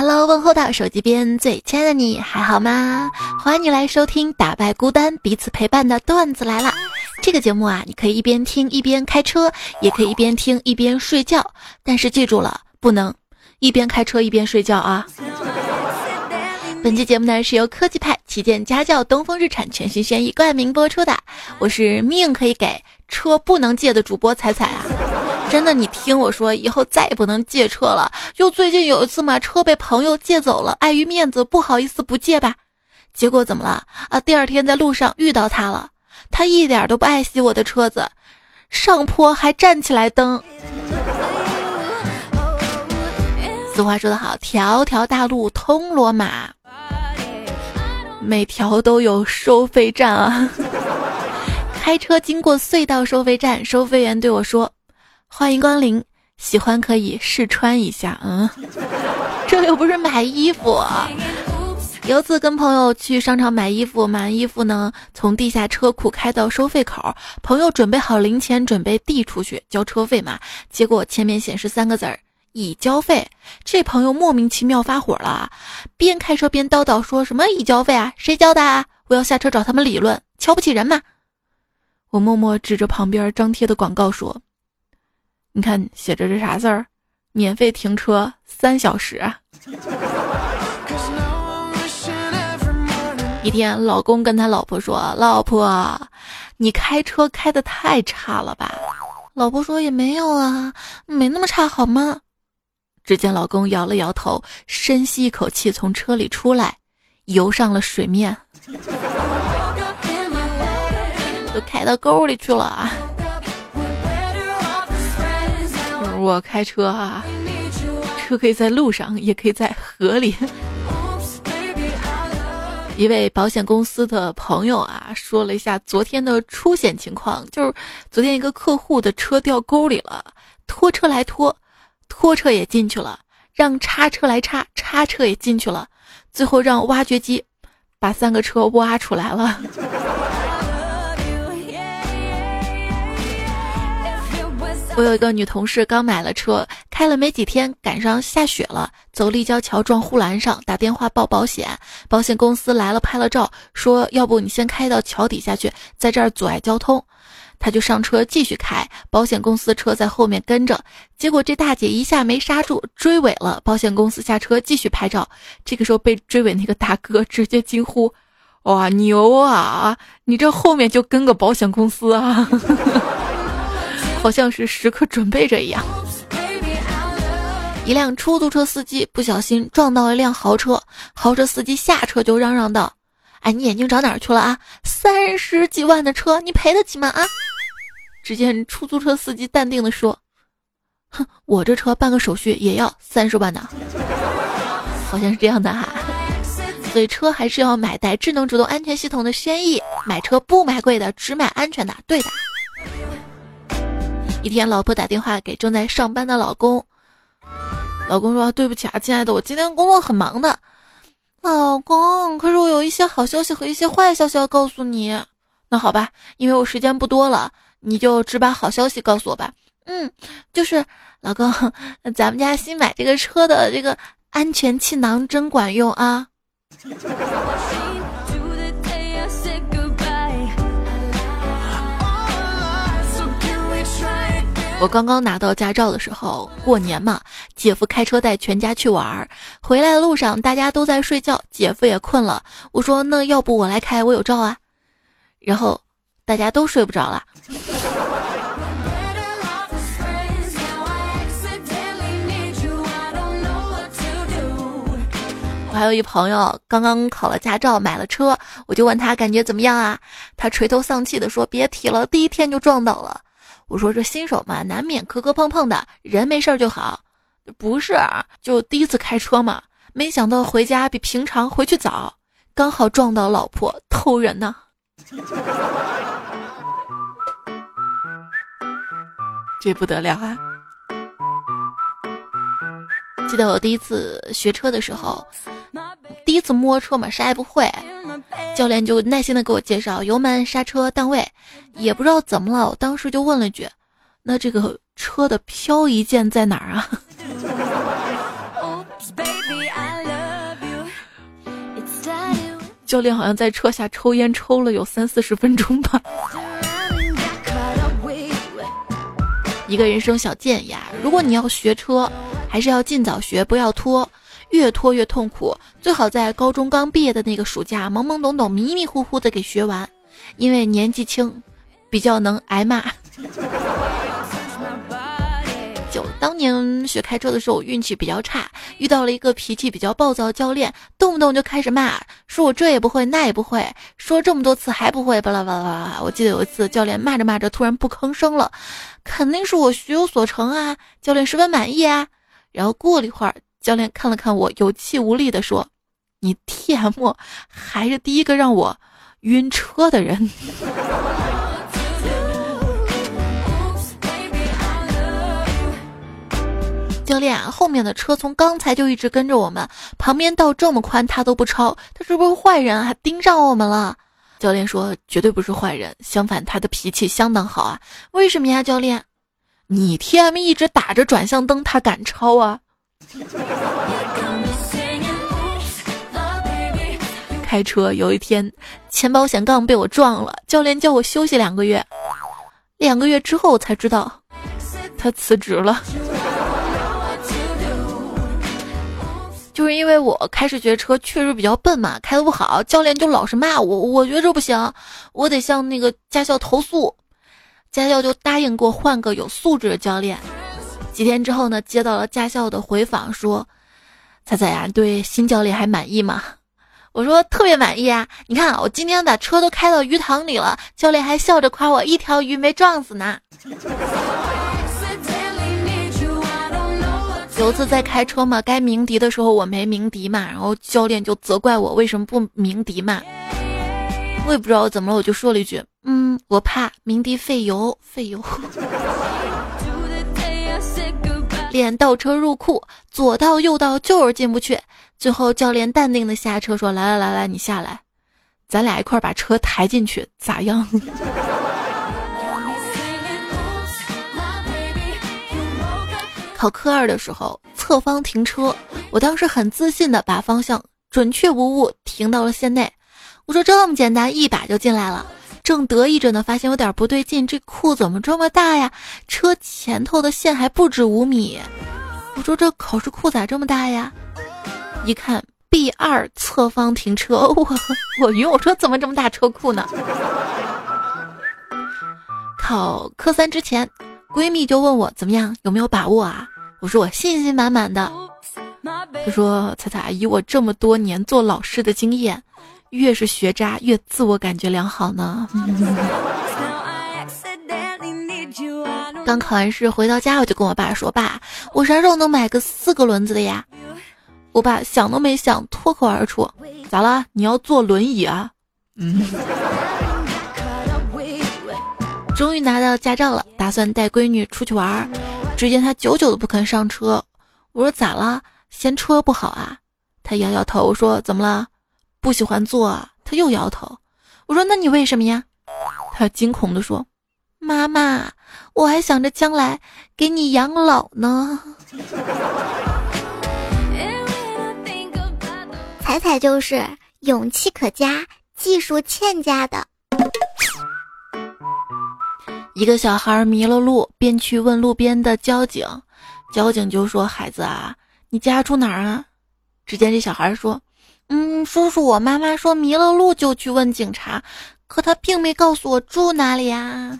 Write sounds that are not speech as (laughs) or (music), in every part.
Hello，问候到手机边最亲爱的你还好吗？欢迎你来收听《打败孤单，彼此陪伴》的段子来了。这个节目啊，你可以一边听一边开车，也可以一边听一边睡觉。但是记住了，不能一边开车一边睡觉啊！(laughs) 本期节目呢是由科技派旗舰家轿东风日产全新轩逸冠名播出的。我是命可以给，车不能借的主播彩彩啊！真的，你听我说，以后再也不能借车了。就最近有一次嘛，车被朋友借走了，碍于面子不好意思不借吧。结果怎么了啊？第二天在路上遇到他了。他一点都不爱惜我的车子，上坡还站起来蹬。俗话说得好，条条大路通罗马，每条都有收费站啊。(laughs) 开车经过隧道收费站，收费员对我说：“欢迎光临，喜欢可以试穿一下。”嗯，(laughs) 这又不是买衣服。有次跟朋友去商场买衣服，买完衣服呢，从地下车库开到收费口，朋友准备好零钱，准备递出去交车费嘛。结果前面显示三个字儿“已交费”，这朋友莫名其妙发火了，边开车边叨叨说什么“已交费啊，谁交的啊？我要下车找他们理论，瞧不起人嘛！”我默默指着旁边张贴的广告说：“你看写着这啥字儿？免费停车三小时。”一天，老公跟他老婆说：“老婆，你开车开的太差了吧？”老婆说：“也没有啊，没那么差，好吗？”只见老公摇了摇头，深吸一口气，从车里出来，游上了水面，都开到沟里去了啊！我开车啊，车可以在路上，也可以在河里。一位保险公司的朋友啊，说了一下昨天的出险情况，就是昨天一个客户的车掉沟里了，拖车来拖，拖车也进去了，让叉车来叉，叉车也进去了，最后让挖掘机把三个车挖出来了。我有一个女同事，刚买了车，开了没几天，赶上下雪了，走立交桥撞护栏上，打电话报保险，保险公司来了，拍了照，说要不你先开到桥底下去，在这儿阻碍交通，他就上车继续开，保险公司车在后面跟着，结果这大姐一下没刹住，追尾了，保险公司下车继续拍照，这个时候被追尾那个大哥直接惊呼：“哇牛啊，你这后面就跟个保险公司啊！”好像是时刻准备着一样。一辆出租车司机不小心撞到一辆豪车，豪车司机下车就嚷嚷道：“哎，你眼睛长哪儿去了啊？三十几万的车，你赔得起吗？啊！”只见出租车司机淡定的说：“哼，我这车办个手续也要三十万呢。”好像是这样的哈。所以车还是要买带智能主动安全系统的轩逸。买车不买贵的，只买安全的。对的。一天，老婆打电话给正在上班的老公，老公说：“对不起啊，亲爱的，我今天工作很忙的。”老公，可是我有一些好消息和一些坏消息要告诉你。那好吧，因为我时间不多了，你就只把好消息告诉我吧。嗯，就是老公，咱们家新买这个车的这个安全气囊真管用啊。我刚刚拿到驾照的时候，过年嘛，姐夫开车带全家去玩儿，回来的路上大家都在睡觉，姐夫也困了。我说那要不我来开，我有照啊。然后大家都睡不着了。我还有一朋友刚刚考了驾照，买了车，我就问他感觉怎么样啊？他垂头丧气的说：“别提了，第一天就撞倒了。”我说这新手嘛，难免磕磕碰碰的，人没事儿就好。不是，就第一次开车嘛，没想到回家比平常回去早，刚好撞到老婆偷人呢。这不得了啊！记得我第一次学车的时候，第一次摸车嘛啥也不会。教练就耐心的给我介绍油门刹车档位。也不知道怎么了我当时就问了句那这个车的漂移键在哪儿啊？(laughs) 教练好像在车下抽烟抽了有三四十分钟吧。一个人生小建议啊如果你要学车还是要尽早学不要拖。越拖越痛苦。最好在高中刚毕业的那个暑假，懵懵懂懂、迷迷糊糊的给学完，因为年纪轻，比较能挨骂。(laughs) 就当年学开车的时候，运气比较差，遇到了一个脾气比较暴躁教练，动不动就开始骂，说我这也不会那也不会，说这么多次还不会，巴拉巴拉巴拉。我记得有一次教练骂着骂着突然不吭声了，肯定是我学有所成啊，教练十分满意啊。然后过了一会儿，教练看了看我，有气无力的说：“你 T M 还是第一个让我晕车的人。(laughs) ”教练，后面的车从刚才就一直跟着我们，旁边道这么宽，他都不超，他是不是坏人？还盯上我们了？教练说绝对不是坏人，相反他的脾气相当好啊。为什么呀，教练？你 T M 一直打着转向灯，他敢超啊？开车有一天，前保险杠被我撞了，教练叫我休息两个月，两个月之后我才知道，他辞职了。就是因为我开始学车确实比较笨嘛，开的不好，教练就老是骂我。我觉得这不行，我得向那个驾校投诉。驾校就答应给我换个有素质的教练。几天之后呢，接到了驾校的回访，说：“彩彩呀，对新教练还满意吗？”我说：“特别满意啊！你看，我今天把车都开到鱼塘里了，教练还笑着夸我一条鱼没撞死呢。”有次在开车嘛，该鸣笛的时候我没鸣笛嘛，然后教练就责怪我为什么不鸣笛嘛。我也不知道怎么了，我就说了一句：“嗯，我怕鸣笛费油，费油。”练倒车入库，左倒右倒就是进不去。最后教练淡定的下车说：“来来来来，你下来，咱俩一块把车抬进去，咋样？” (laughs) 考科二的时候，侧方停车，我当时很自信的把方向准确无误停到了线内。我说这么简单，一把就进来了。正得意着呢，发现有点不对劲，这库怎么这么大呀？车前头的线还不止五米。我说这考试库咋这么大呀？一看 B 二侧方停车，(laughs) 我我晕，我说怎么这么大车库呢？考科三之前。闺蜜就问我怎么样，有没有把握啊？我说我信心满满的。她说：“彩彩，以我这么多年做老师的经验，越是学渣越自我感觉良好呢。”刚考完试回到家，我就跟我爸说：“爸，我啥时候能买个四个轮子的呀？”我爸想都没想，脱口而出：“咋了？你要坐轮椅啊？”嗯。(laughs) 终于拿到驾照了，打算带闺女出去玩儿。只见她久久都不肯上车。我说咋了？嫌车不好啊？她摇摇头。说怎么了？不喜欢做啊？他又摇头。我说那你为什么呀？他惊恐地说：“妈妈，我还想着将来给你养老呢。(laughs) ”彩彩就是勇气可嘉，技术欠佳的。一个小孩迷了路，便去问路边的交警，交警就说：“孩子啊，你家住哪儿啊？”只见这小孩说：“嗯，叔叔，我妈妈说迷了路就去问警察，可她并没告诉我住哪里呀。”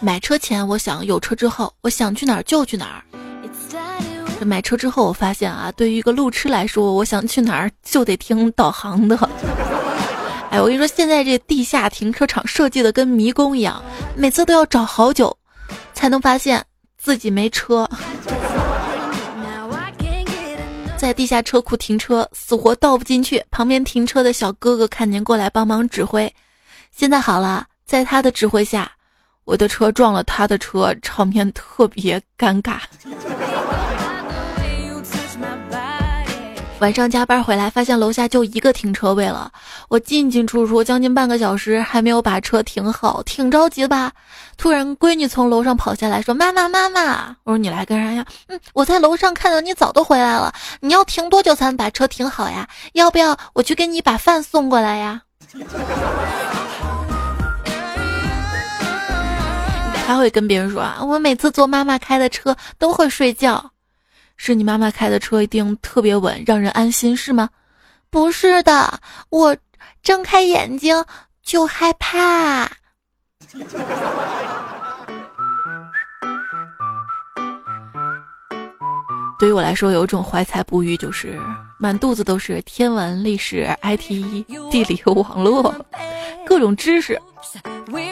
买车前我想有车之后我想去哪儿就去哪儿。这买车之后，我发现啊，对于一个路痴来说，我想去哪儿就得听导航的。哎，我跟你说，现在这地下停车场设计的跟迷宫一样，每次都要找好久，才能发现自己没车。在地下车库停车，死活倒不进去。旁边停车的小哥哥看见过来帮忙指挥。现在好了，在他的指挥下，我的车撞了他的车，场面特别尴尬。晚上加班回来，发现楼下就一个停车位了。我进进出出将近半个小时，还没有把车停好，挺着急吧？突然，闺女从楼上跑下来，说：“妈妈，妈妈！”我说：“你来干啥呀？”嗯，我在楼上看到你早都回来了。你要停多久才能把车停好呀？要不要我去给你把饭送过来呀？(laughs) 还会跟别人说啊，我每次坐妈妈开的车都会睡觉。是你妈妈开的车一定特别稳，让人安心，是吗？不是的，我睁开眼睛就害怕。(laughs) 对于我来说，有一种怀才不遇，就是满肚子都是天文、历史、IT、地理、网络，各种知识，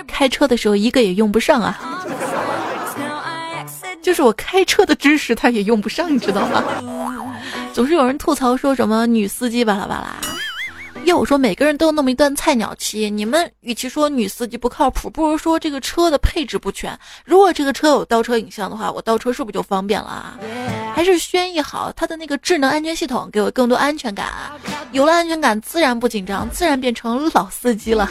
开车的时候一个也用不上啊。就是我开车的知识，他也用不上，你知道吗？(laughs) 总是有人吐槽说什么女司机巴拉巴拉。要我说，每个人都有那么一段菜鸟期。你们与其说女司机不靠谱，不如说这个车的配置不全。如果这个车有倒车影像的话，我倒车是不是就方便了啊？还是轩逸好，它的那个智能安全系统给我更多安全感。有了安全感，自然不紧张，自然变成老司机了。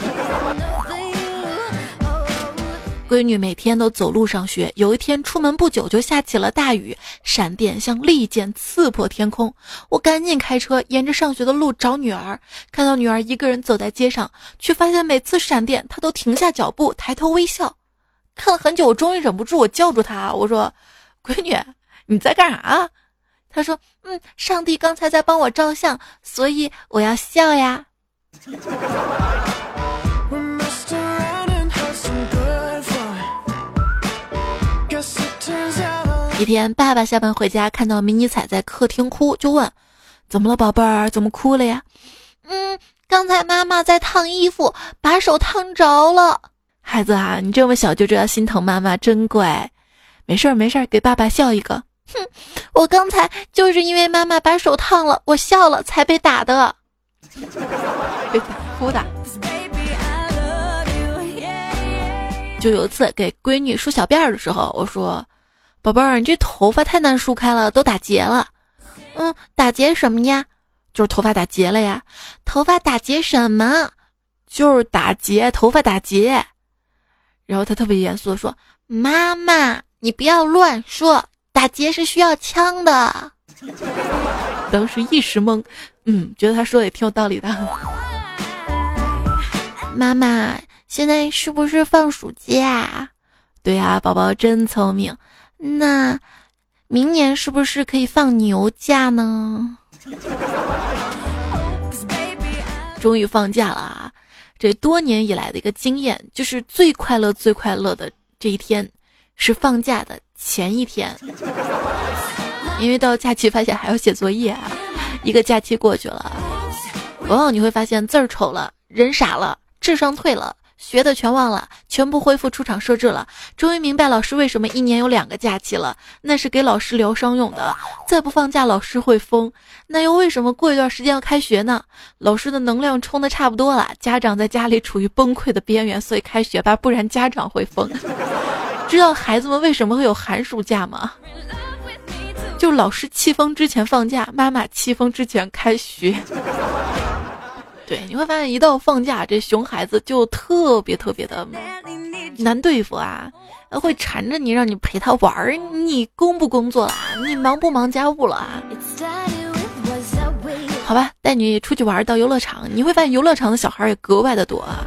闺女每天都走路上学，有一天出门不久就下起了大雨，闪电像利剑刺破天空。我赶紧开车沿着上学的路找女儿，看到女儿一个人走在街上，却发现每次闪电她都停下脚步，抬头微笑。看了很久，我终于忍不住，我叫住她，我说：“闺女，你在干啥？”她说：“嗯，上帝刚才在帮我照相，所以我要笑呀。” (laughs) 一天，爸爸下班回家，看到迷你彩在客厅哭，就问：“怎么了，宝贝儿？怎么哭了呀？”“嗯，刚才妈妈在烫衣服，把手烫着了。”“孩子啊，你这么小就知道心疼妈妈，真乖。”“没事儿，没事儿，给爸爸笑一个。”“哼，我刚才就是因为妈妈把手烫了，我笑了才被打的。(laughs) ”被打哭的。就有一次给闺女梳小辫儿的时候，我说。宝贝儿，你这头发太难梳开了，都打结了。嗯，打结什么呀？就是头发打结了呀。头发打结什么？就是打结，头发打结。然后他特别严肃的说：“妈妈，你不要乱说，打结是需要枪的。”当时一时懵，嗯，觉得他说的也挺有道理的。妈妈，现在是不是放暑假？对呀，宝宝真聪明。那，明年是不是可以放牛假呢？(laughs) 终于放假了啊！这多年以来的一个经验，就是最快乐、最快乐的这一天，是放假的前一天。(laughs) 因为到假期发现还要写作业啊，一个假期过去了，往往你会发现字儿丑了，人傻了，智商退了。学的全忘了，全部恢复出厂设置了。终于明白老师为什么一年有两个假期了，那是给老师疗伤用的。再不放假，老师会疯。那又为什么过一段时间要开学呢？老师的能量充的差不多了，家长在家里处于崩溃的边缘，所以开学吧，不然家长会疯。(laughs) 知道孩子们为什么会有寒暑假吗？就老师气疯之前放假，妈妈气疯之前开学。对，你会发现一到放假，这熊孩子就特别特别的难对付啊，会缠着你，让你陪他玩儿。你工不工作了？你忙不忙家务了？啊？好吧，带你出去玩到游乐场，你会发现游乐场的小孩也格外的多啊。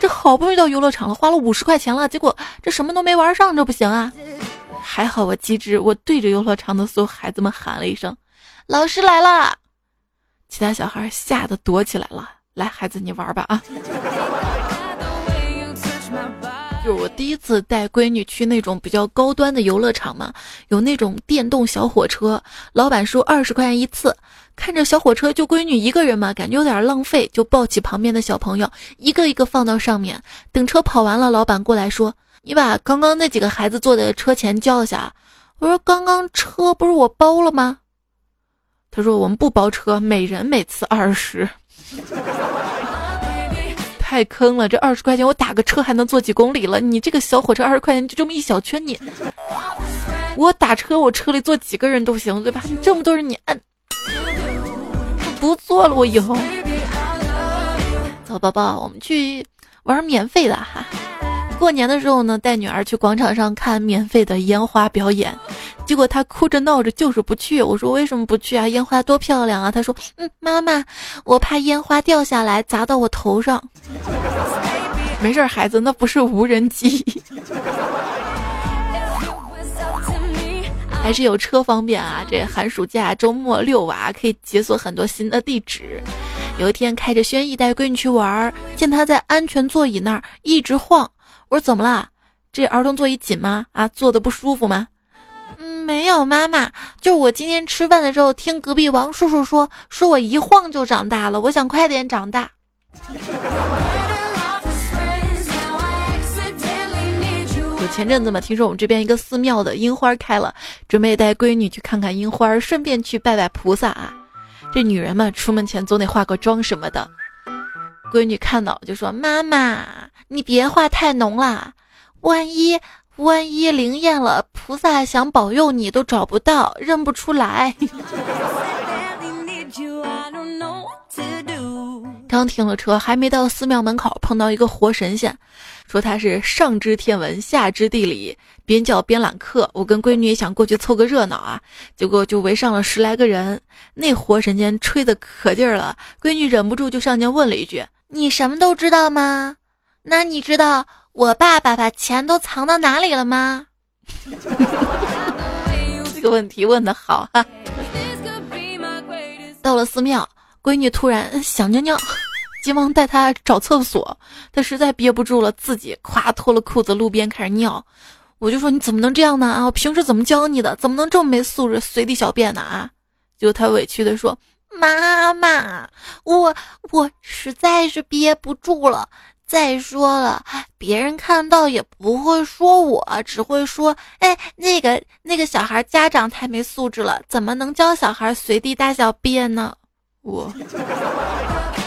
这好不容易到游乐场了，花了五十块钱了，结果这什么都没玩上，这不行啊。还好我机智，我对着游乐场的所有孩子们喊了一声：“老师来了！”其他小孩吓得躲起来了。来，孩子，你玩吧啊！(laughs) 就是我第一次带闺女去那种比较高端的游乐场嘛，有那种电动小火车，老板说二十块钱一次。看着小火车就闺女一个人嘛，感觉有点浪费，就抱起旁边的小朋友，一个一个放到上面。等车跑完了，老板过来说：“你把刚刚那几个孩子坐的车钱交一下。”我说：“刚刚车不是我包了吗？”他说：“我们不包车，每人每次二十。” (laughs) 太坑了！这二十块钱我打个车还能坐几公里了？你这个小火车二十块钱就这么一小圈，你我打车我车里坐几个人都行，对吧？这么多人你按，不坐了，我以后。走，宝宝，我们去玩免费的哈。过年的时候呢，带女儿去广场上看免费的烟花表演，结果她哭着闹着就是不去。我说为什么不去啊？烟花多漂亮啊！她说，嗯，妈妈，我怕烟花掉下来砸到我头上。没事，孩子，那不是无人机。还是有车方便啊！这寒暑假周末遛娃可以解锁很多新的地址。有一天开着轩逸带闺女去玩，见她在安全座椅那儿一直晃。我说怎么了？这儿童座椅紧吗？啊，坐的不舒服吗？嗯，没有，妈妈，就是我今天吃饭的时候听隔壁王叔叔说，说我一晃就长大了，我想快点长大。我前阵子嘛，听说我们这边一个寺庙的樱花开了，准备带闺女去看看樱花，顺便去拜拜菩萨啊。这女人嘛，出门前总得化个妆什么的。闺女看到就说：“妈妈，你别画太浓了，万一万一灵验了，菩萨想保佑你都找不到，认不出来。(laughs) ”刚停了车，还没到寺庙门口，碰到一个活神仙，说他是上知天文，下知地理，边叫边揽客。我跟闺女也想过去凑个热闹啊，结果就围上了十来个人。那活神仙吹的可劲儿了，闺女忍不住就上前问了一句。你什么都知道吗？那你知道我爸爸把钱都藏到哪里了吗？(laughs) 这个问题问的好哈。(laughs) 到了寺庙，闺女突然想尿尿，急忙带她找厕所。她实在憋不住了，自己咵脱了裤子，路边开始尿。我就说你怎么能这样呢？啊，我平时怎么教你的？怎么能这么没素质，随地小便呢？啊！就她委屈的说。妈妈，我我实在是憋不住了。再说了，别人看到也不会说我，只会说：“哎，那个那个小孩家长太没素质了，怎么能教小孩随地大小便呢？”我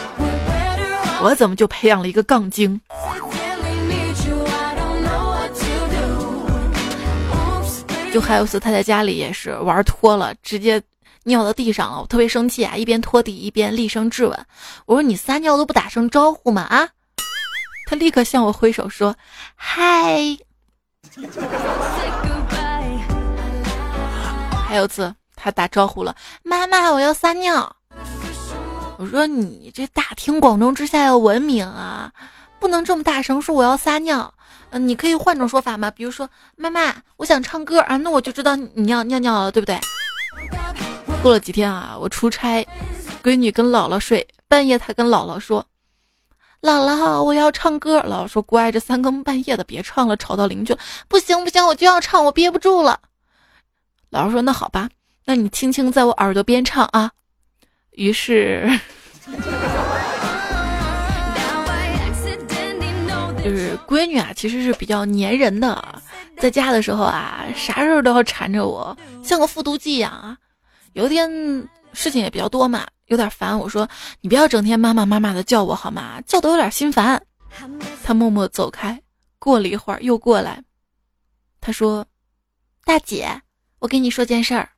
(laughs) 我怎么就培养了一个杠精？就还有次他在家里也是玩脱了，直接。尿到地上了，我特别生气啊！一边拖地一边厉声质问：“我说你撒尿都不打声招呼吗？啊！”他立刻向我挥手说：“嗨。”还有次他打招呼了：“妈妈，我要撒尿。”我说：“你这大庭广众之下要文明啊，不能这么大声说我要撒尿。嗯，你可以换种说法吗？比如说，妈妈，我想唱歌啊，那我就知道你要尿尿了，对不对？”过了几天啊，我出差，闺女跟姥姥睡，半夜她跟姥姥说：“姥姥，我要唱歌。”姥姥说：“乖，这三更半夜的别唱了，吵到邻居。”不行不行，我就要唱，我憋不住了。姥姥说：“那好吧，那你轻轻在我耳朵边唱啊。”于是，(laughs) 就是闺女啊，其实是比较粘人的，在家的时候啊，啥事儿都要缠着我，像个复读机一样啊。有一天事情也比较多嘛，有点烦。我说：“你不要整天妈妈妈妈的叫我好吗？叫的有点心烦。”他默默走开。过了一会儿又过来，他说：“大姐，我跟你说件事儿。”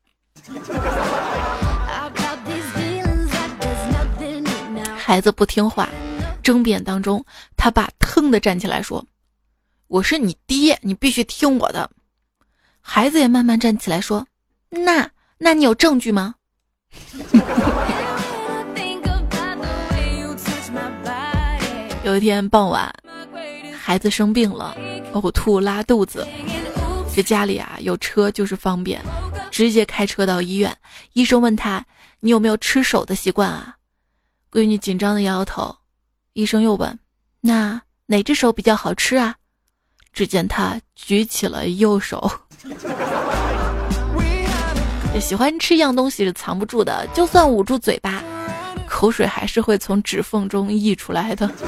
孩子不听话，争辩当中，他爸腾的站起来说：“我是你爹，你必须听我的。”孩子也慢慢站起来说：“那。”那你有证据吗？有一天傍晚，孩子生病了，呕吐拉肚子。这家里啊有车就是方便，直接开车到医院。医生问他：“你有没有吃手的习惯啊？”闺女紧张的摇摇头。医生又问：“那哪只手比较好吃啊？”只见他举起了右手。喜欢吃一样东西是藏不住的，就算捂住嘴巴，口水还是会从指缝中溢出来的。(laughs)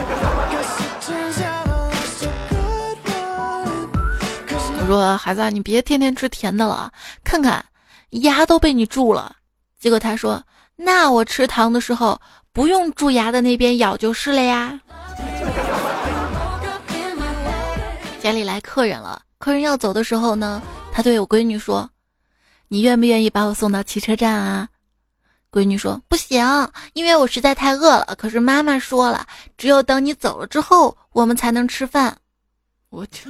我说孩子，你别天天吃甜的了，看看牙都被你蛀了。结果他说，那我吃糖的时候不用蛀牙的那边咬就是了呀。家里来客人了，客人要走的时候呢，他对我闺女说。你愿不愿意把我送到汽车站啊？闺女说不行，因为我实在太饿了。可是妈妈说了，只有等你走了之后，我们才能吃饭。我去。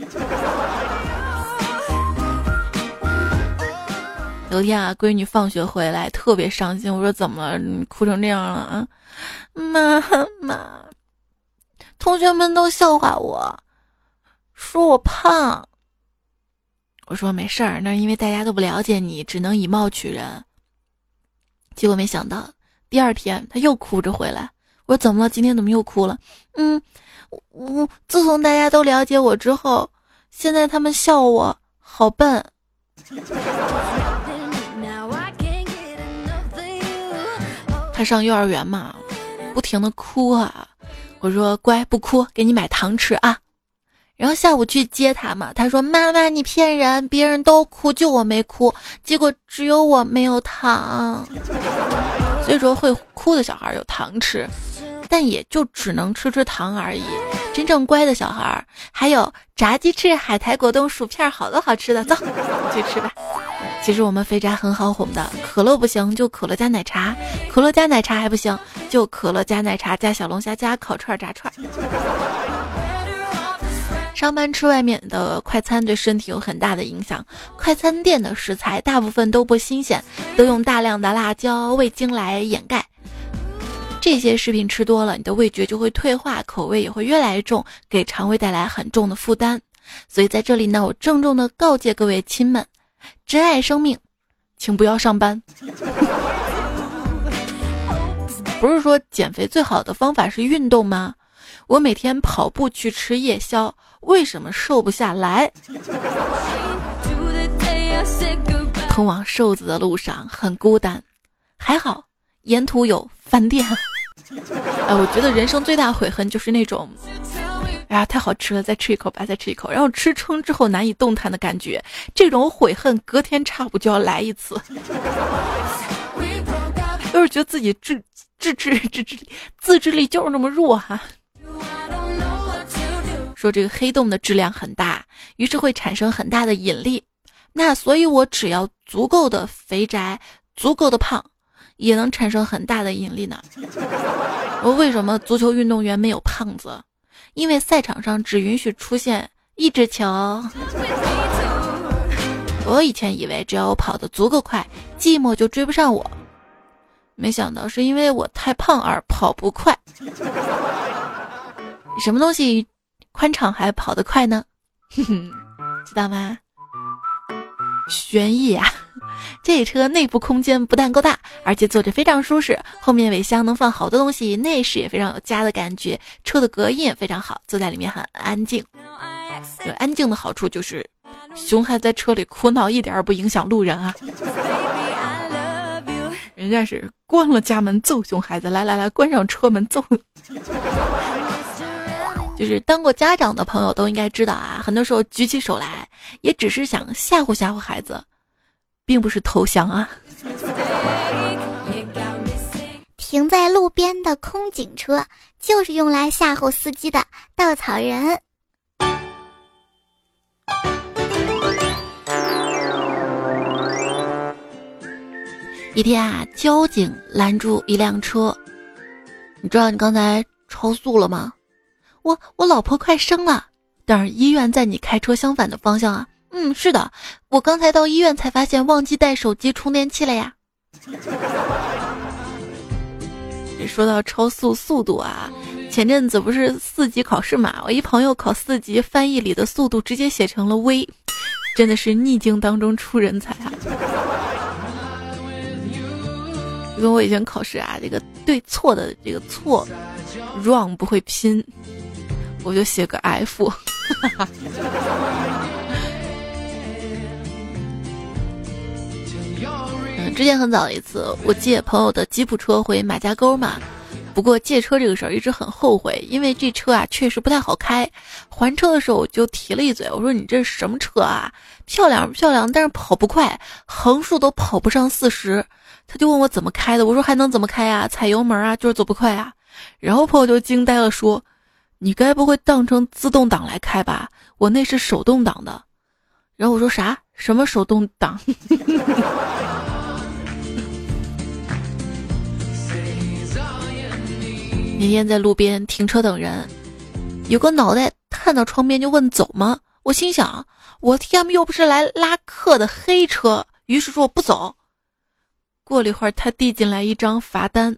有天啊，闺女放学回来特别伤心，我说怎么？哭成这样了啊？妈妈，同学们都笑话我，说我胖。我说没事儿，那因为大家都不了解你，只能以貌取人。结果没想到第二天他又哭着回来，我说怎么了？今天怎么又哭了？嗯，我自从大家都了解我之后，现在他们笑我好笨。(laughs) 他上幼儿园嘛，不停的哭啊！我说乖，不哭，给你买糖吃啊。然后下午去接他嘛，他说妈妈你骗人，别人都哭，就我没哭，结果只有我没有糖。所以说会哭的小孩有糖吃，但也就只能吃吃糖而已。真正乖的小孩还有炸鸡翅、海苔、果冻、薯片，好多好吃的，走去吃吧。其实我们肥宅很好哄的，可乐不行就可乐加奶茶，可乐加奶茶还不行就可乐加奶茶加小龙虾加烤串炸串。上班吃外面的快餐对身体有很大的影响，快餐店的食材大部分都不新鲜，都用大量的辣椒、味精来掩盖。这些食品吃多了，你的味觉就会退化，口味也会越来越重，给肠胃带来很重的负担。所以在这里呢，我郑重的告诫各位亲们。珍爱生命，请不要上班。(laughs) 不是说减肥最好的方法是运动吗？我每天跑步去吃夜宵，为什么瘦不下来？通往瘦子的路上很孤单，还好沿途有饭店。(laughs) 哎，我觉得人生最大悔恨就是那种。哎呀，太好吃了！再吃一口吧，再吃一口，然后吃撑之后难以动弹的感觉，这种悔恨隔天差不就要来一次。(laughs) 就是觉得自己自自制自制自制力就是那么弱哈。说这个黑洞的质量很大，于是会产生很大的引力。那所以，我只要足够的肥宅，足够的胖，也能产生很大的引力呢。(laughs) 我为什么足球运动员没有胖子？因为赛场上只允许出现一只球。我以前以为只要我跑得足够快，寂寞就追不上我，没想到是因为我太胖而跑不快。(laughs) 什么东西宽敞还跑得快呢？哼 (laughs) 哼知道吗？轩逸啊！(laughs) 这车内部空间不但够大，而且坐着非常舒适。后面尾箱能放好多东西，内饰也非常有家的感觉。车的隔音也非常好，坐在里面很安静。有安静的好处就是，熊孩子在车里哭闹一点也不影响路人啊。(laughs) 人家是关了家门揍熊孩子，来来来，关上车门揍。就是当过家长的朋友都应该知道啊，很多时候举起手来，也只是想吓唬吓唬孩子。并不是投降啊！停在路边的空警车就是用来吓唬司机的稻草人。一天啊，交警拦住一辆车，你知道你刚才超速了吗？我我老婆快生了，但是医院在你开车相反的方向啊。嗯，是的，我刚才到医院才发现忘记带手机充电器了呀。(laughs) 说到超速速度啊，前阵子不是四级考试嘛，我一朋友考四级翻译里的速度直接写成了 V，真的是逆境当中出人才啊。因为我以前考试啊，这个对错的这个错，wrong 不会拼，我就写个 F。(laughs) 之前很早一次，我借朋友的吉普车回马家沟嘛。不过借车这个事儿一直很后悔，因为这车啊确实不太好开。还车的时候我就提了一嘴，我说你这是什么车啊？漂亮漂亮，但是跑不快，横竖都跑不上四十。他就问我怎么开的，我说还能怎么开啊？踩油门啊，就是走不快啊。然后朋友就惊呆了，说：“你该不会当成自动挡来开吧？我那是手动挡的。”然后我说啥？什么手动挡？(laughs) 那天在路边停车等人，有个脑袋探到窗边就问走吗？我心想，我天，又不是来拉客的黑车，于是说我不走。过了一会儿，他递进来一张罚单，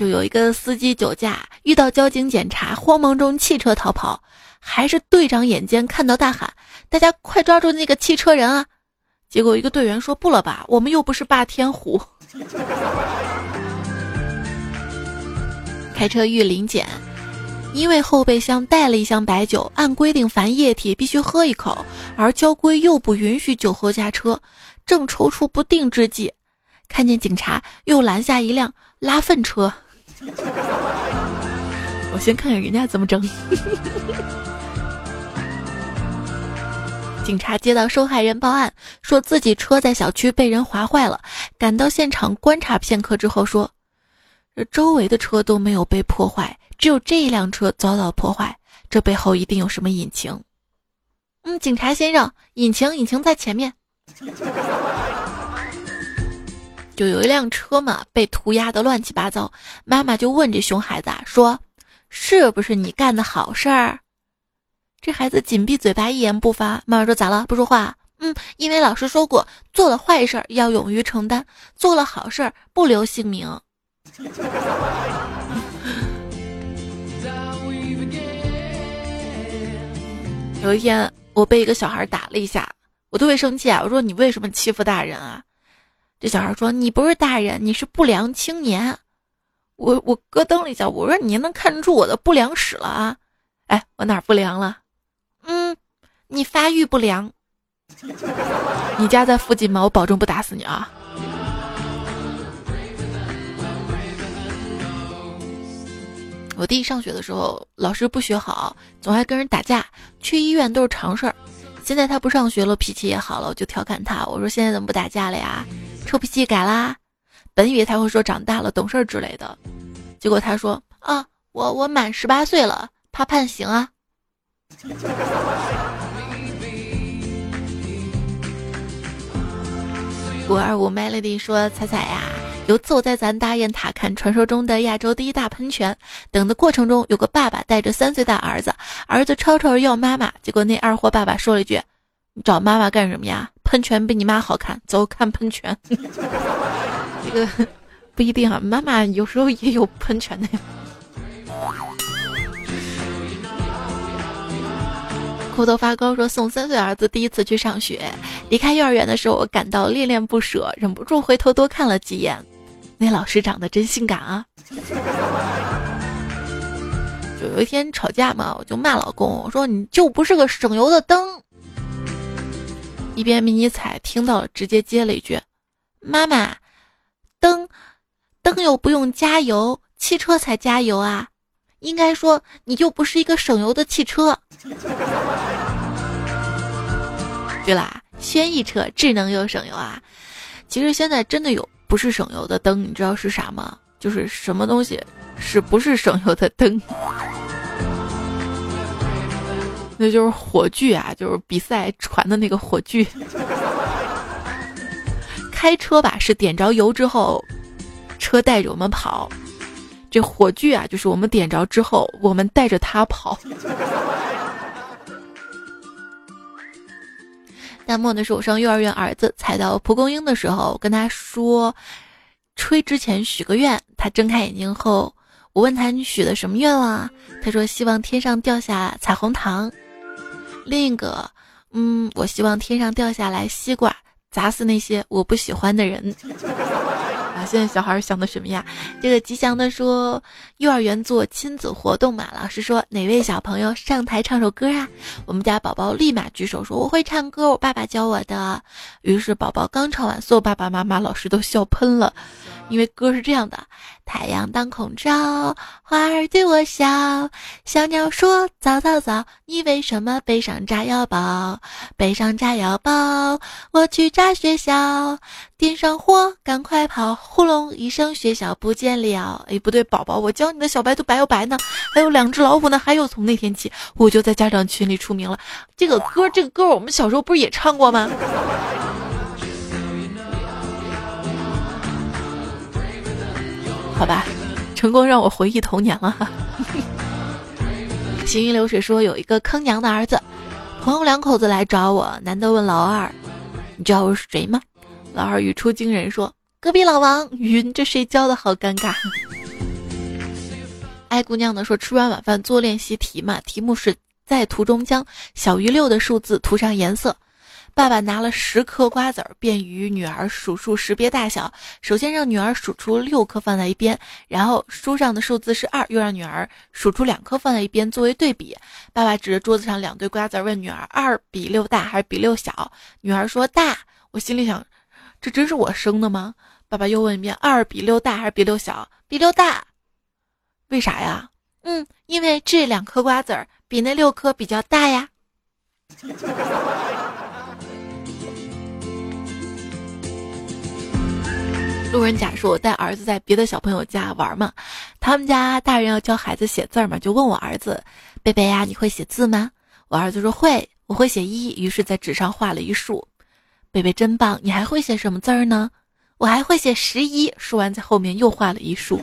就有一个司机酒驾，遇到交警检查，慌忙中弃车逃跑，还是队长眼尖，看到大喊：“大家快抓住那个汽车人啊！”结果一个队员说：“不了吧，我们又不是霸天虎。(laughs) ”开车遇临检。因为后备箱带了一箱白酒，按规定凡液体必须喝一口，而交规又不允许酒后驾车，正踌躇不定之际，看见警察又拦下一辆拉粪车。(laughs) 我先看看人家怎么整。(laughs) 警察接到受害人报案，说自己车在小区被人划坏了，赶到现场观察片刻之后说，这周围的车都没有被破坏。只有这一辆车遭到破坏，这背后一定有什么隐情。嗯，警察先生，引擎，引擎在前面。就有一辆车嘛，被涂鸦的乱七八糟。妈妈就问这熊孩子啊，说：“是不是你干的好事儿？”这孩子紧闭嘴巴，一言不发。妈妈说：“咋了？不说话？”嗯，因为老师说过，做了坏事儿要勇于承担，做了好事儿不留姓名。有一天，我被一个小孩打了一下，我特别生气啊！我说：“你为什么欺负大人啊？”这小孩说：“你不是大人，你是不良青年。”我我咯噔了一下，我说：“你能看出我的不良史了啊？”哎，我哪不良了？嗯，你发育不良。你家在附近吗？我保证不打死你啊！我弟上学的时候，老师不学好，总爱跟人打架，去医院都是常事儿。现在他不上学了，脾气也好了，我就调侃他，我说：“现在怎么不打架了呀？臭脾气改啦？”本以为他会说长大了懂事之类的，结果他说：“啊，我我满十八岁了，怕判刑啊。(laughs) ”五二五 Melody 说：“彩彩呀。”有次我在咱大雁塔看传说中的亚洲第一大喷泉，等的过程中有个爸爸带着三岁大儿子，儿子吵吵着要妈妈，结果那二货爸爸说了一句：“找妈妈干什么呀？喷泉比你妈好看，走看喷泉。(laughs) ”这个不一定啊，妈妈有时候也有喷泉的呀。头头发高说送三岁儿子第一次去上学，离开幼儿园的时候，我感到恋恋不舍，忍不住回头多看了几眼。那老师长得真性感啊！就有一天吵架嘛，我就骂老公，我说你就不是个省油的灯。一边迷你彩听到，直接接了一句：“妈妈，灯灯又不用加油，汽车才加油啊！应该说你就不是一个省油的汽车。(laughs) ”对啦，轩逸车智能又省油啊！其实现在真的有。不是省油的灯，你知道是啥吗？就是什么东西是不是省油的灯？那就是火炬啊，就是比赛传的那个火炬。开车吧是点着油之后，车带着我们跑；这火炬啊，就是我们点着之后，我们带着它跑。(laughs) 淡漠的是，我上幼儿园，儿子踩到蒲公英的时候，我跟他说：“吹之前许个愿。”他睁开眼睛后，我问他：“你许的什么愿望啊？”他说：“希望天上掉下彩虹糖。”另一个，嗯，我希望天上掉下来西瓜，砸死那些我不喜欢的人。啊现在小孩想的什么呀？这个吉祥的说，幼儿园做亲子活动嘛，老师说哪位小朋友上台唱首歌啊？我们家宝宝立马举手说我会唱歌，我爸爸教我的。于是宝宝刚唱完，所有爸爸妈妈、老师都笑喷了。因为歌是这样的：太阳当空照，花儿对我笑，小鸟说早早早，你为什么背上炸药包？背上炸药包，我去炸学校，点上火，赶快跑！呼隆一声，学校不见了。哎，不对，宝宝，我教你的小白兔白又白呢，还有两只老虎呢。还有，从那天起，我就在家长群里出名了。这个歌，这个歌，我们小时候不是也唱过吗？好吧，成功让我回忆童年了。行云流水说有一个坑娘的儿子，朋友两口子来找我，男的问老二：“你知道我是谁吗？”老二语出惊人说：“隔壁老王。”晕，这谁教的好尴尬。(laughs) 爱姑娘呢说吃完晚饭做练习题嘛，题目是在图中将小于六的数字涂上颜色。爸爸拿了十颗瓜子儿，便与女儿数数识别大小。首先让女儿数出六颗放在一边，然后书上的数字是二，又让女儿数出两颗放在一边作为对比。爸爸指着桌子上两堆瓜子问女儿：“二比六大还是比六小？”女儿说：“大。”我心里想，这真是我生的吗？爸爸又问一遍：“二比六大还是比六小？”比六大。为啥呀？嗯，因为这两颗瓜子儿比那六颗比较大呀。路人甲说：“我带儿子在别的小朋友家玩嘛，他们家大人要教孩子写字嘛，就问我儿子：‘贝贝呀，你会写字吗？’我儿子说：‘会，我会写一。’于是，在纸上画了一竖。贝贝真棒，你还会写什么字儿呢？我还会写十一。说完，在后面又画了一竖。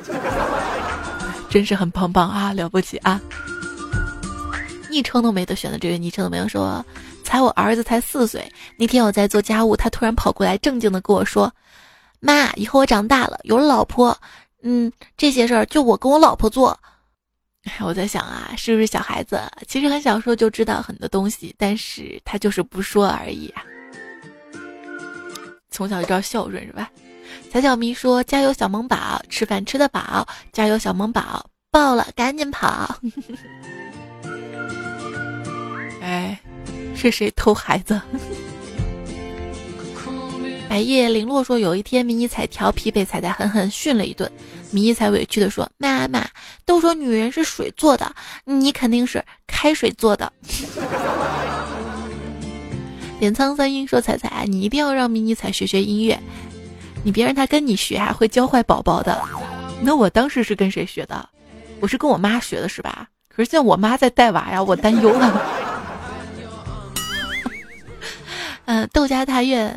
(laughs) 真是很棒棒啊，了不起啊！昵称都没得选的这位昵称的朋友说：‘才我儿子才四岁，那天我在做家务，他突然跑过来，正经的跟我说。’”妈，以后我长大了，有了老婆，嗯，这些事儿就我跟我老婆做。我在想啊，是不是小孩子其实很小时候就知道很多东西，但是他就是不说而已啊。从小就知道孝顺是吧？小小咪说：“加油，小萌宝，吃饭吃得饱。加油，小萌宝，爆了赶紧跑。(laughs) ”哎，是谁偷孩子？白夜零落说：“有一天，迷你彩调皮被彩彩狠狠训了一顿。迷你彩委屈地说：‘妈妈，都说女人是水做的，你肯定是开水做的。’”点苍三英说：“彩彩，你一定要让迷你彩学学音乐，你别让他跟你学，还会教坏宝宝的。”那我当时是跟谁学的？我是跟我妈学的，是吧？可是现在我妈在带娃呀，我担忧了。嗯，(laughs) 窦家大院。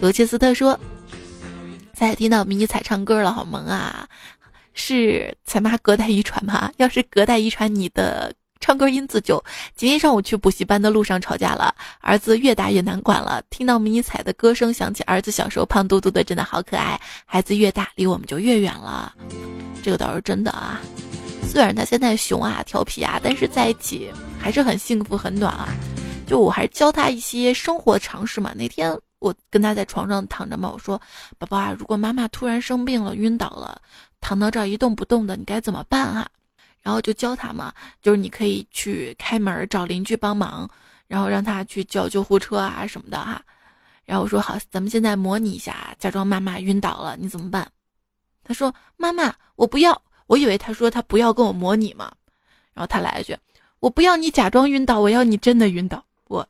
罗切斯特说：“再听到迷你彩唱歌了，好萌啊！是彩妈隔代遗传吗？要是隔代遗传，你的唱歌音字就……今天上午去补习班的路上吵架了，儿子越大越难管了。听到迷你彩的歌声，想起儿子小时候胖嘟嘟的，真的好可爱。孩子越大，离我们就越远了，这个倒是真的啊。虽然他现在熊啊、调皮啊，但是在一起还是很幸福、很暖啊。就我还是教他一些生活常识嘛。那天。”我跟他在床上躺着嘛，我说：“宝宝啊，如果妈妈突然生病了，晕倒了，躺到这儿一动不动的，你该怎么办啊？”然后就教他嘛，就是你可以去开门找邻居帮忙，然后让他去叫救护车啊什么的哈。然后我说：“好，咱们现在模拟一下，假装妈妈晕倒了，你怎么办？”他说：“妈妈，我不要。”我以为他说他不要跟我模拟嘛，然后他来一句：“我不要你假装晕倒，我要你真的晕倒。”我。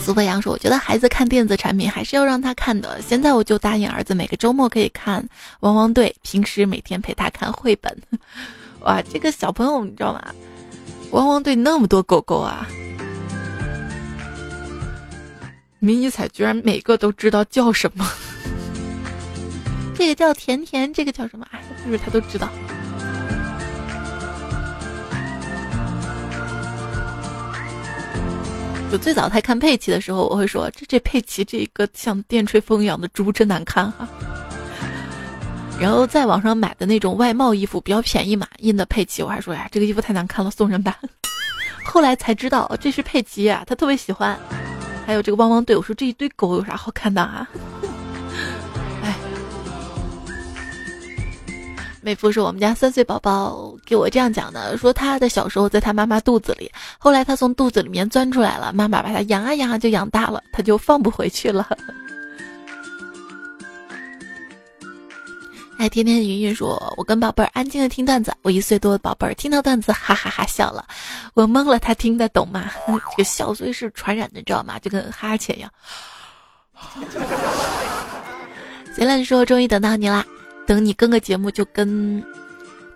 苏飞阳说：“我觉得孩子看电子产品还是要让他看的。现在我就答应儿子，每个周末可以看《汪汪队》，平时每天陪他看绘本。(laughs) 哇，这个小朋友你知道吗？《汪汪队》那么多狗狗啊！迷你彩居然每个都知道叫什么？(laughs) 这个叫甜甜，这个叫什么？哎，是不是他都知道？”就最早他看佩奇的时候，我会说这这佩奇这一个像电吹风一样的猪真难看哈。然后在网上买的那种外贸衣服比较便宜嘛，印的佩奇，我还说呀这个衣服太难看了，送人吧。(laughs) 后来才知道这是佩奇啊，他特别喜欢。还有这个汪汪队，我说这一堆狗有啥好看的啊？妹夫是我们家三岁宝宝给我这样讲的，说他的小时候在他妈妈肚子里，后来他从肚子里面钻出来了，妈妈把他养啊养啊就养大了，他就放不回去了。哎，天天云云说，我跟宝贝儿安静的听段子，我一岁多的宝贝儿听到段子哈哈哈笑了，我懵了，他听得懂吗？(laughs) 这个笑所以是传染的，知道吗？就跟哈欠一样。(laughs) 行了，说终于等到你啦。等你跟个节目就跟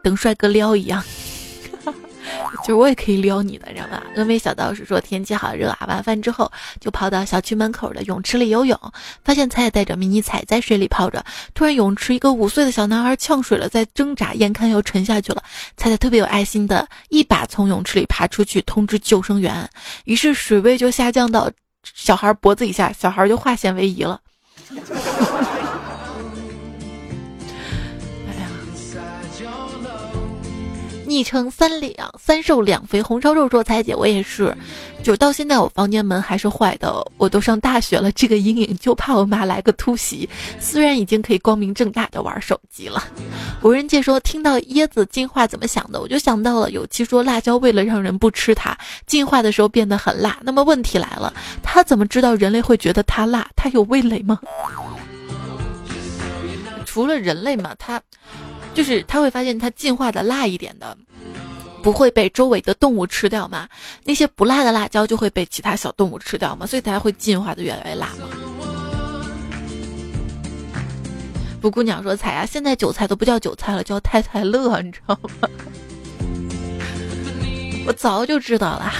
等帅哥撩一样，(laughs) 就是我也可以撩你的，知道吧？峨眉小道士说天气好热啊，晚饭之后就跑到小区门口的泳池里游泳，发现彩彩带着迷你彩在水里泡着，突然泳池一个五岁的小男孩呛水了，在挣扎，眼看要沉下去了，彩彩特别有爱心的一把从泳池里爬出去通知救生员，于是水位就下降到小孩脖子以下，小孩就化险为夷了。(laughs) 昵称三两三瘦两肥红烧肉做：“彩姐，我也是，就到现在我房间门还是坏的。我都上大学了，这个阴影就怕我妈来个突袭。虽然已经可以光明正大的玩手机了。”无人界说：“听到椰子进化怎么想的？我就想到了有期说辣椒为了让人不吃它，进化的时候变得很辣。那么问题来了，它怎么知道人类会觉得它辣？它有味蕾吗？除了人类嘛，它。”就是他会发现，它进化的辣一点的，不会被周围的动物吃掉嘛？那些不辣的辣椒就会被其他小动物吃掉嘛？所以它会进化的越来越辣嘛？布姑娘说：“彩呀，现在韭菜都不叫韭菜了，叫太太乐，你知道吗？” (laughs) 我早就知道了，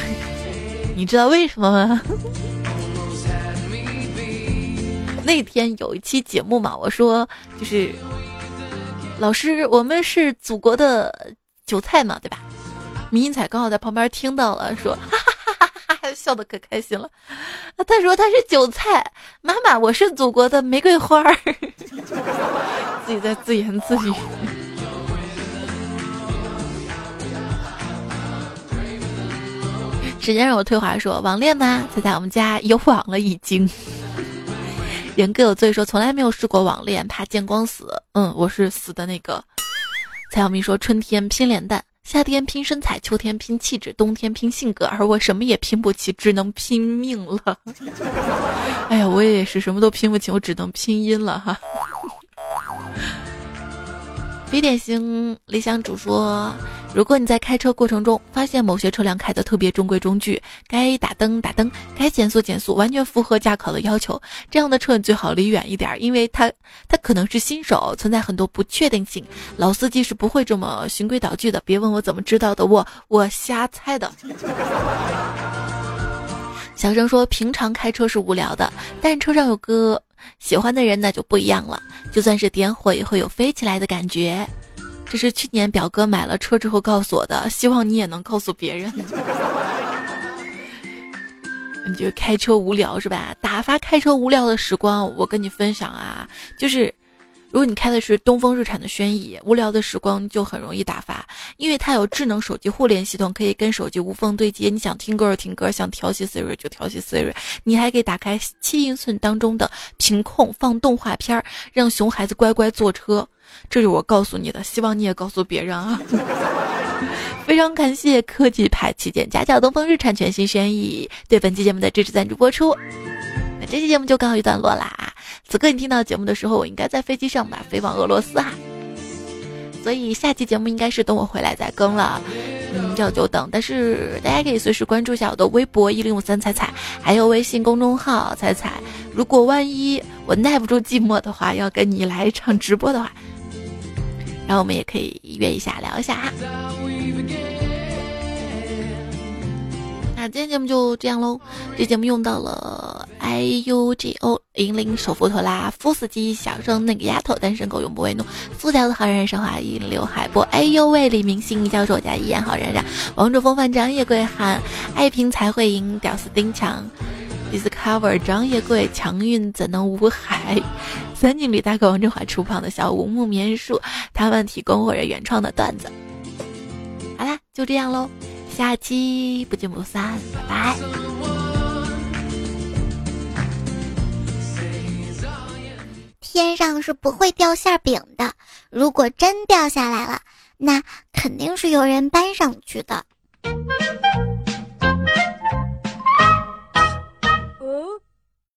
(laughs) 你知道为什么吗？(laughs) 那天有一期节目嘛，我说就是。老师，我们是祖国的韭菜嘛，对吧？迷音彩刚好在旁边听到了，说哈哈哈哈哈哈，笑得可开心了。他说他是韭菜，妈妈，我是祖国的玫瑰花儿，(laughs) 自己在自言自语。时间让我退话说网恋吗？猜猜我们家有网了已经。人各有罪，说从来没有试过网恋，怕见光死。嗯，我是死的那个。蔡小明说：春天拼脸蛋，夏天拼身材，秋天拼气质，冬天拼性格，而我什么也拼不起，只能拼命了。(laughs) 哎呀，我也是什么都拼不起，我只能拼音了哈。非典型理想主说：如果你在开车过程中发现某些车辆开得特别中规中矩，该打灯打灯，该减速减速，完全符合驾考的要求，这样的车你最好离远一点，因为它它可能是新手，存在很多不确定性。老司机是不会这么循规蹈矩的。别问我怎么知道的，我我瞎猜的。小声说：平常开车是无聊的，但车上有个。喜欢的人那就不一样了，就算是点火也会有飞起来的感觉。这是去年表哥买了车之后告诉我的，希望你也能告诉别人。(laughs) 你就开车无聊是吧？打发开车无聊的时光，我跟你分享啊，就是。如果你开的是东风日产的轩逸，无聊的时光就很容易打发，因为它有智能手机互联系统，可以跟手机无缝对接。你想听歌就听歌，想调戏 Siri 就调戏 Siri，你还可以打开七英寸当中的屏控放动画片，让熊孩子乖乖坐车。这是我告诉你的，希望你也告诉别人啊！非常感谢科技派旗舰家轿东风日产全新轩逸对本期节目的支持赞助播出。那这期节目就告一段落啦。此刻你听到节目的时候，我应该在飞机上吧，飞往俄罗斯哈。所以下期节目应该是等我回来再更了，嗯，要久等。但是大家可以随时关注一下我的微博一零五三彩彩，还有微信公众号彩彩。如果万一我耐不住寂寞的话，要跟你来一场直播的话，然后我们也可以约一下聊一下哈。今天节目就这样喽，这节目用到了 I U G O 引领首富托拉夫斯基小生那个丫头单身狗永不为奴，苏条的好人生化引刘海波，哎呦喂李明星教授家一言好冉冉，王者风范张叶贵喊爱拼才会赢，屌丝丁强，Discover 张叶贵强运怎能无海，三井里大哥王振华出胖的小五木棉树，他们提供或者原创的段子，就这样喽。下期不见不散，拜拜。天上是不会掉馅饼的，如果真掉下来了，那肯定是有人搬上去的。